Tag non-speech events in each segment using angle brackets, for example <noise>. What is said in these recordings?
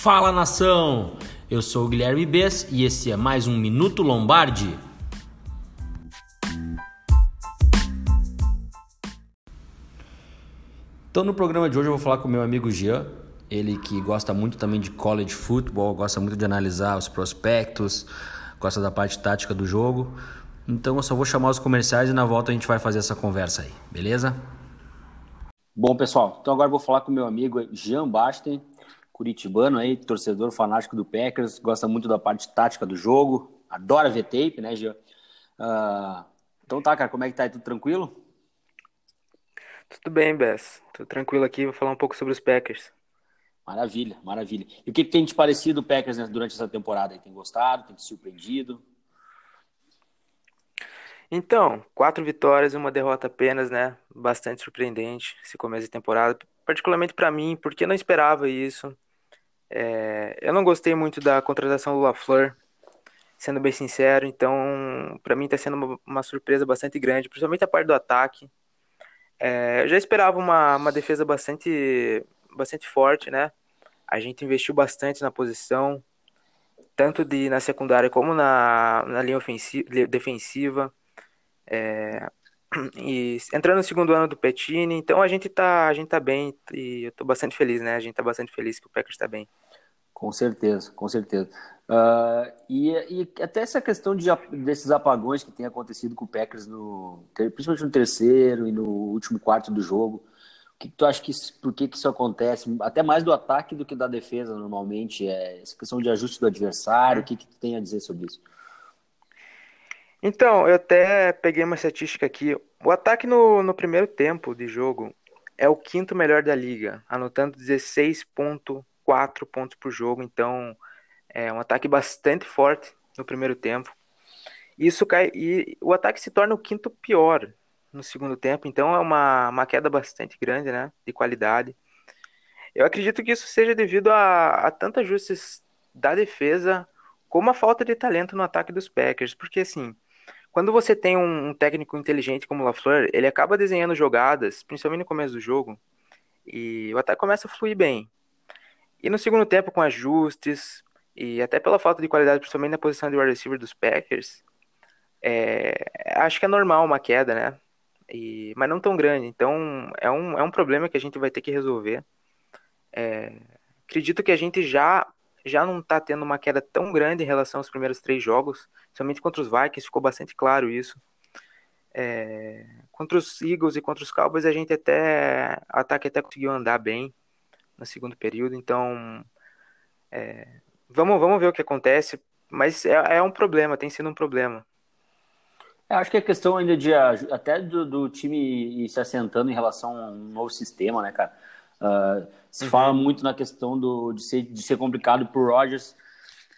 Fala nação! Eu sou o Guilherme Bess e esse é mais um Minuto Lombardi. Então, no programa de hoje, eu vou falar com meu amigo Jean, ele que gosta muito também de college football, gosta muito de analisar os prospectos, gosta da parte tática do jogo. Então, eu só vou chamar os comerciais e na volta a gente vai fazer essa conversa aí, beleza? Bom, pessoal, então agora eu vou falar com meu amigo Jean Basten, curitibano aí, torcedor fanático do Packers, gosta muito da parte tática do jogo, adora ver tape, né, Jean? Uh, então tá, cara, como é que tá aí? Tudo tranquilo? Tudo bem, Bess. Tô tranquilo aqui, vou falar um pouco sobre os Packers. Maravilha, maravilha. E o que, que tem te parecido o Packers né, durante essa temporada? Tem gostado? Tem te surpreendido? Então, quatro vitórias e uma derrota apenas, né? Bastante surpreendente esse começo de temporada, particularmente para mim, porque eu não esperava isso. É, eu não gostei muito da contratação do LaFleur, sendo bem sincero, então para mim está sendo uma, uma, surpresa bastante grande, principalmente a parte do ataque. É, eu já esperava uma, uma defesa bastante, bastante forte, né? A gente investiu bastante na posição, tanto de, na secundária como na, na linha ofensiva, defensiva. É, e entrando no segundo ano do Petini, então a gente tá, a gente tá bem e eu tô bastante feliz, né? A gente tá bastante feliz que o Packers tá bem. Com certeza, com certeza. Uh, e, e, até essa questão de, desses apagões que tem acontecido com o Packers, no, principalmente no terceiro e no último quarto do jogo, o que, que tu acha que por que, que isso acontece? Até mais do ataque do que da defesa, normalmente. É essa questão de ajuste do adversário, o que, que tu tem a dizer sobre isso? Então, eu até peguei uma estatística aqui. O ataque no, no primeiro tempo de jogo é o quinto melhor da liga, anotando 16,4 pontos por jogo. Então, é um ataque bastante forte no primeiro tempo. Isso cai, e o ataque se torna o quinto pior no segundo tempo. Então, é uma, uma queda bastante grande né, de qualidade. Eu acredito que isso seja devido a, a tantos ajustes da defesa como a falta de talento no ataque dos Packers. Porque, assim, quando você tem um, um técnico inteligente como o LaFleur, ele acaba desenhando jogadas, principalmente no começo do jogo, e o ataque começa a fluir bem. E no segundo tempo, com ajustes, e até pela falta de qualidade, principalmente na posição de wide receiver dos Packers, é, acho que é normal uma queda, né? E, mas não tão grande. Então é um, é um problema que a gente vai ter que resolver. É, acredito que a gente já já não está tendo uma queda tão grande em relação aos primeiros três jogos, somente contra os Vikings ficou bastante claro isso. É, contra os Eagles e contra os Cowboys a gente até o ataque até conseguiu andar bem no segundo período, então é, vamos vamos ver o que acontece, mas é, é um problema, tem sido um problema. Eu é, acho que a questão ainda de até do, do time se assentando em relação a um novo sistema, né, cara? Uh, se uhum. fala muito na questão do, de, ser, de ser complicado para o Rogers,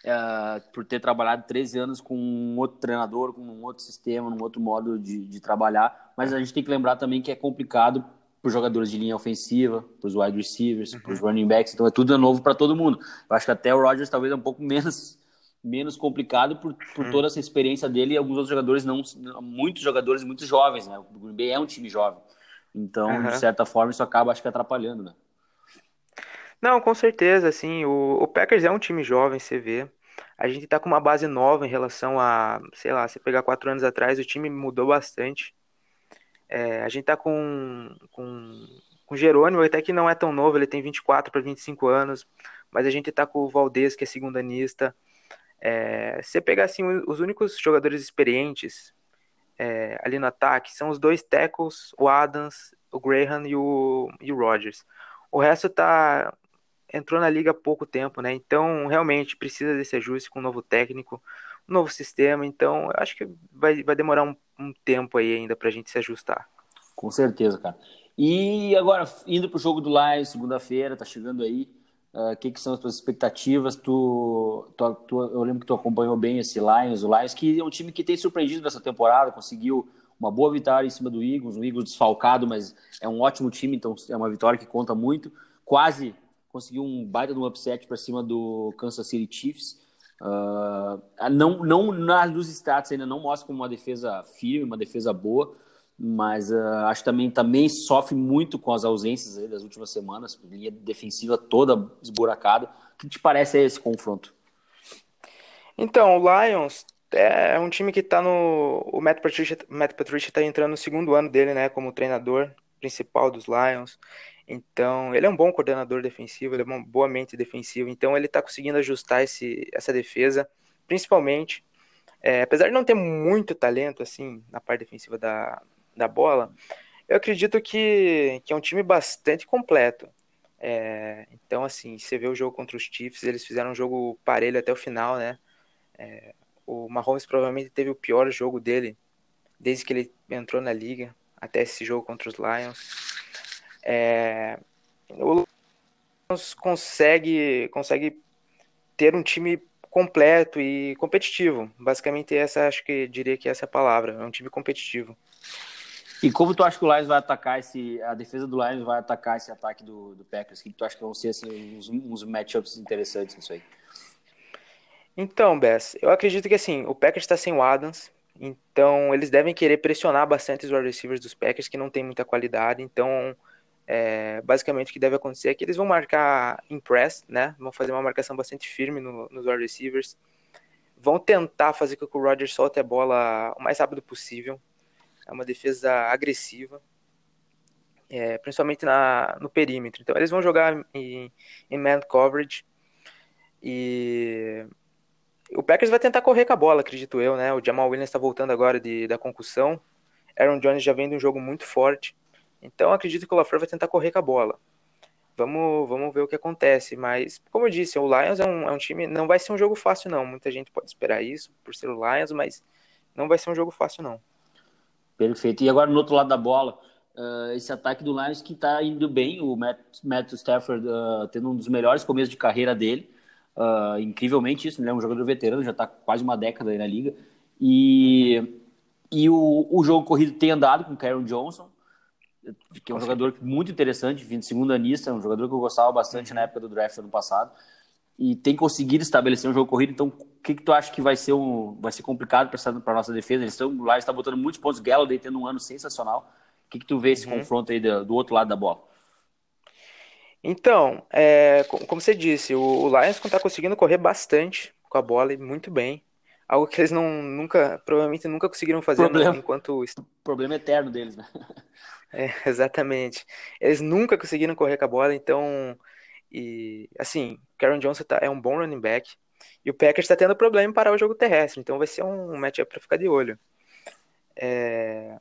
uh, por ter trabalhado 13 anos com um outro treinador, com um outro sistema, num outro modo de, de trabalhar. Mas a gente tem que lembrar também que é complicado para os jogadores de linha ofensiva, para os wide receivers, uhum. para os running backs. Então é tudo novo para todo mundo. Eu acho que até o Rogers talvez é um pouco menos menos complicado por, por uhum. toda essa experiência dele e alguns outros jogadores não muitos jogadores muito jovens né o Green Bay é um time jovem então, uhum. de certa forma, isso acaba, acho que, atrapalhando, né? Não, com certeza, assim, o, o Packers é um time jovem, você vê. A gente tá com uma base nova em relação a, sei lá, se pegar quatro anos atrás, o time mudou bastante. É, a gente tá com, com, com o Jerônimo, até que não é tão novo, ele tem 24 para 25 anos, mas a gente tá com o Valdez, que é segundanista. É, se você pegar, assim, os únicos jogadores experientes é, ali no ataque são os dois tackles, o Adams, o Graham e o, e o Rodgers. O resto tá entrou na liga há pouco tempo, né? Então realmente precisa desse ajuste com um novo técnico, um novo sistema. Então eu acho que vai, vai demorar um, um tempo aí ainda para a gente se ajustar. Com certeza, cara. E agora indo para o jogo do Lions, segunda-feira, tá chegando aí. O uh, que, que, são as tuas expectativas? Tu, tu, tu, eu lembro que tu acompanhou bem esse Lions, o Lions, que é um time que tem surpreendido nessa temporada, conseguiu uma boa vitória em cima do Eagles, um Eagles desfalcado, mas é um ótimo time, então é uma vitória que conta muito. Quase conseguiu um baita de um upset para cima do Kansas City Chiefs. Uh, não, não nas dos stats ainda não mostra como uma defesa firme, uma defesa boa, mas uh, acho que também, também sofre muito com as ausências das últimas semanas, linha defensiva toda esburacada. O que te parece esse confronto? Então, o Lions é um time que está no. O Matt Patricia, está entrando no segundo ano dele, né, como treinador principal dos Lions. Então, ele é um bom coordenador defensivo, ele é uma boa mente defensiva. Então, ele está conseguindo ajustar esse, essa defesa, principalmente. É, apesar de não ter muito talento, assim, na parte defensiva da, da bola, eu acredito que, que é um time bastante completo. É, então, assim, você vê o jogo contra os Chiefs, eles fizeram um jogo parelho até o final, né? É, o Mahomes provavelmente teve o pior jogo dele desde que ele entrou na liga, até esse jogo contra os Lions. É, o Lions consegue, consegue ter um time completo e competitivo. Basicamente, essa acho que diria que essa é a palavra. É um time competitivo. E como tu acha que o Lions vai atacar esse. A defesa do Lions vai atacar esse ataque do, do Packers? Que tu acha que vão ser assim, uns, uns matchups interessantes nisso aí? Então, Bess, eu acredito que assim, o Packers está sem o Adams, então eles devem querer pressionar bastante os wide receivers dos Packers, que não tem muita qualidade. Então, é, basicamente o que deve acontecer é que eles vão marcar em press, né? Vão fazer uma marcação bastante firme no, nos wide receivers. Vão tentar fazer com que o Rodgers solte a bola o mais rápido possível. É uma defesa agressiva, é, principalmente na, no perímetro. Então eles vão jogar em, em man coverage e o Packers vai tentar correr com a bola, acredito eu, né? O Jamal Williams está voltando agora de, da concussão. Aaron Jones já vem de um jogo muito forte. Então acredito que o LaFleur vai tentar correr com a bola. Vamos, vamos ver o que acontece. Mas, como eu disse, o Lions é um, é um time. Não vai ser um jogo fácil, não. Muita gente pode esperar isso por ser o Lions, mas não vai ser um jogo fácil, não. Perfeito. E agora no outro lado da bola, uh, esse ataque do Lions que está indo bem, o Matt, Matt Stafford uh, tendo um dos melhores começos de carreira dele. Uh, incrivelmente isso, ele é um jogador veterano, já está quase uma década aí na liga. E, e o, o jogo corrido tem andado com o Karen Johnson, que é um jogador muito interessante, vindo segundo anista, um jogador que eu gostava bastante na época do draft ano passado. E tem conseguido estabelecer um jogo corrido. Então, o que, que tu acha que vai ser um vai ser complicado para a nossa defesa? Eles estão lá, está botando muitos pontos. Galladay tendo um ano sensacional. O que, que tu vê esse uhum. confronto aí do, do outro lado da bola? Então, é, como você disse, o, Lions está conseguindo correr bastante com a bola e muito bem. Algo que eles não nunca, provavelmente nunca conseguiram fazer problema, enquanto. Problema eterno deles, né? <laughs> É, exatamente. Eles nunca conseguiram correr com a bola, então. E assim, Karen Johnson tá, é um bom running back. E o Packers está tendo problema em parar o jogo terrestre, então vai ser um matchup para ficar de olho. É...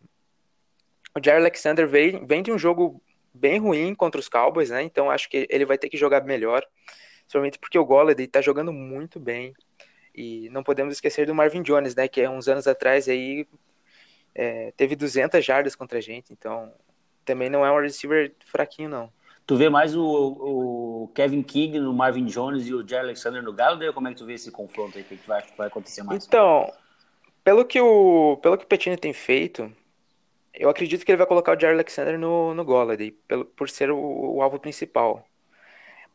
O Jair Alexander vem, vem de um jogo bem ruim contra os Cowboys, né? Então acho que ele vai ter que jogar melhor, somente porque o Golladay está jogando muito bem. E não podemos esquecer do Marvin Jones, né? Que é uns anos atrás aí é, teve 200 jardas contra a gente. Então também não é um receiver fraquinho, não. Tu vê mais o, o Kevin King no Marvin Jones e o Jerry Alexander no Gallaudet? Como é que tu vê esse confronto aí? O que vai, vai acontecer mais? Então, pelo que o, pelo que o Petini tem feito, eu acredito que ele vai colocar o Jerry Alexander no, no Golladay, pelo, por ser o, o, alvo principal.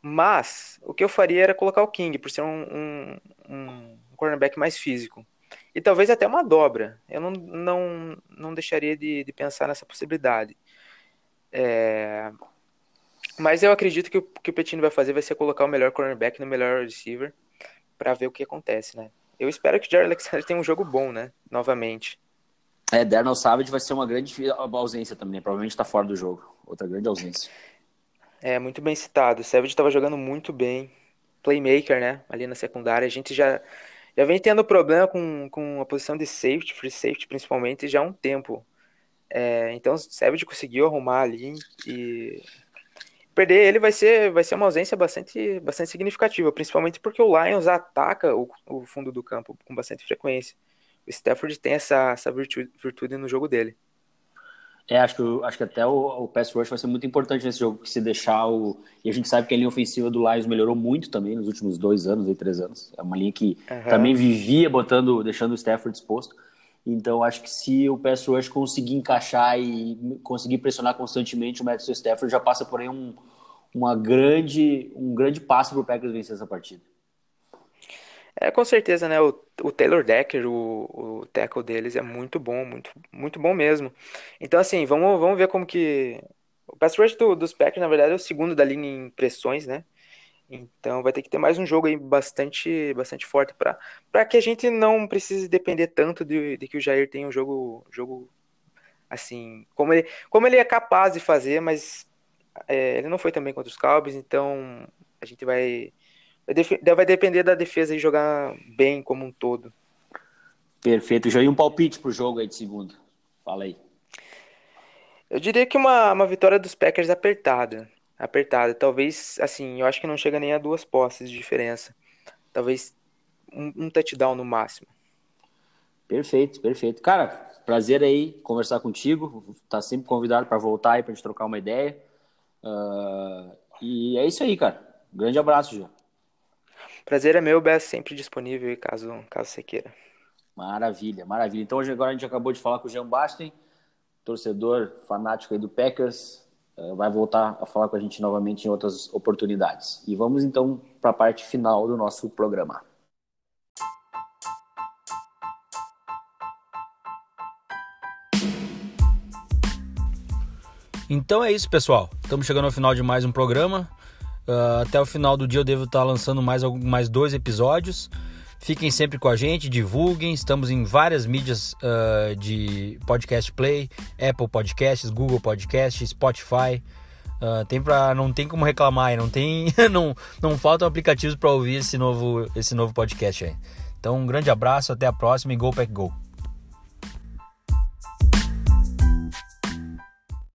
Mas, o que eu faria era colocar o King, por ser um, um, um cornerback mais físico. E talvez até uma dobra. Eu não, não, não deixaria de, de pensar nessa possibilidade. É... Mas eu acredito que o que o Petino vai fazer vai ser colocar o melhor cornerback no melhor receiver para ver o que acontece, né? Eu espero que o Jerry Alexander <laughs> tenha um jogo bom, né? Novamente. É, Darnell Savage vai ser uma grande ausência também, provavelmente está fora do jogo. Outra grande ausência. É, muito bem citado. O Savage estava jogando muito bem. Playmaker, né? Ali na secundária. A gente já, já vem tendo problema com, com a posição de safety, free safety principalmente, já há um tempo. É, então o Savage conseguiu arrumar ali e perder ele vai ser, vai ser uma ausência bastante, bastante significativa, principalmente porque o Lions ataca o, o fundo do campo com bastante frequência o Stafford tem essa, essa virtude, virtude no jogo dele. É, acho que, acho que até o, o pass rush vai ser muito importante nesse jogo, que se deixar o... E a gente sabe que a linha ofensiva do Lions melhorou muito também nos últimos dois anos, e três anos. É uma linha que uhum. também vivia botando, deixando o Stafford exposto. Então, acho que se o pass rush conseguir encaixar e conseguir pressionar constantemente o Matthew Stafford, já passa por aí um, uma grande, um grande passo para o Packers vencer essa partida. É, com certeza, né? O, o Taylor Decker, o, o tackle deles é muito bom, muito, muito bom mesmo. Então, assim, vamos, vamos ver como que. O pass rush do, dos Packers, na verdade, é o segundo da linha em pressões, né? Então vai ter que ter mais um jogo aí bastante, bastante forte para que a gente não precise depender tanto de, de que o Jair tenha um jogo, jogo assim, como ele, como ele é capaz de fazer, mas é, ele não foi também contra os Cowboys, então a gente vai vai, depender da defesa e jogar bem como um todo. Perfeito. Já um palpite pro jogo aí de segunda. Fala aí. Eu diria que uma, uma vitória dos Packers apertada apertada. Talvez, assim, eu acho que não chega nem a duas posses de diferença. Talvez um, um touchdown no máximo. Perfeito, perfeito. Cara, prazer aí conversar contigo. Tá sempre convidado para voltar aí pra gente trocar uma ideia. Uh, e é isso aí, cara. Grande abraço, João. Prazer é meu, Bess, sempre disponível caso, caso você queira. Maravilha, maravilha. Então hoje agora a gente acabou de falar com o Jean Basten, torcedor fanático aí do Packers, vai voltar a falar com a gente novamente em outras oportunidades. E vamos então para a parte final do nosso programa. Então é isso, pessoal. Estamos chegando ao final de mais um programa. Uh, até o final do dia eu devo estar lançando mais, mais dois episódios. Fiquem sempre com a gente, divulguem. Estamos em várias mídias uh, de podcast play, Apple Podcasts, Google Podcasts, Spotify. Uh, tem pra, não tem como reclamar, não tem, <laughs> não, não faltam aplicativos para ouvir esse novo, esse novo podcast aí. Então um grande abraço, até a próxima e Go Pack Go.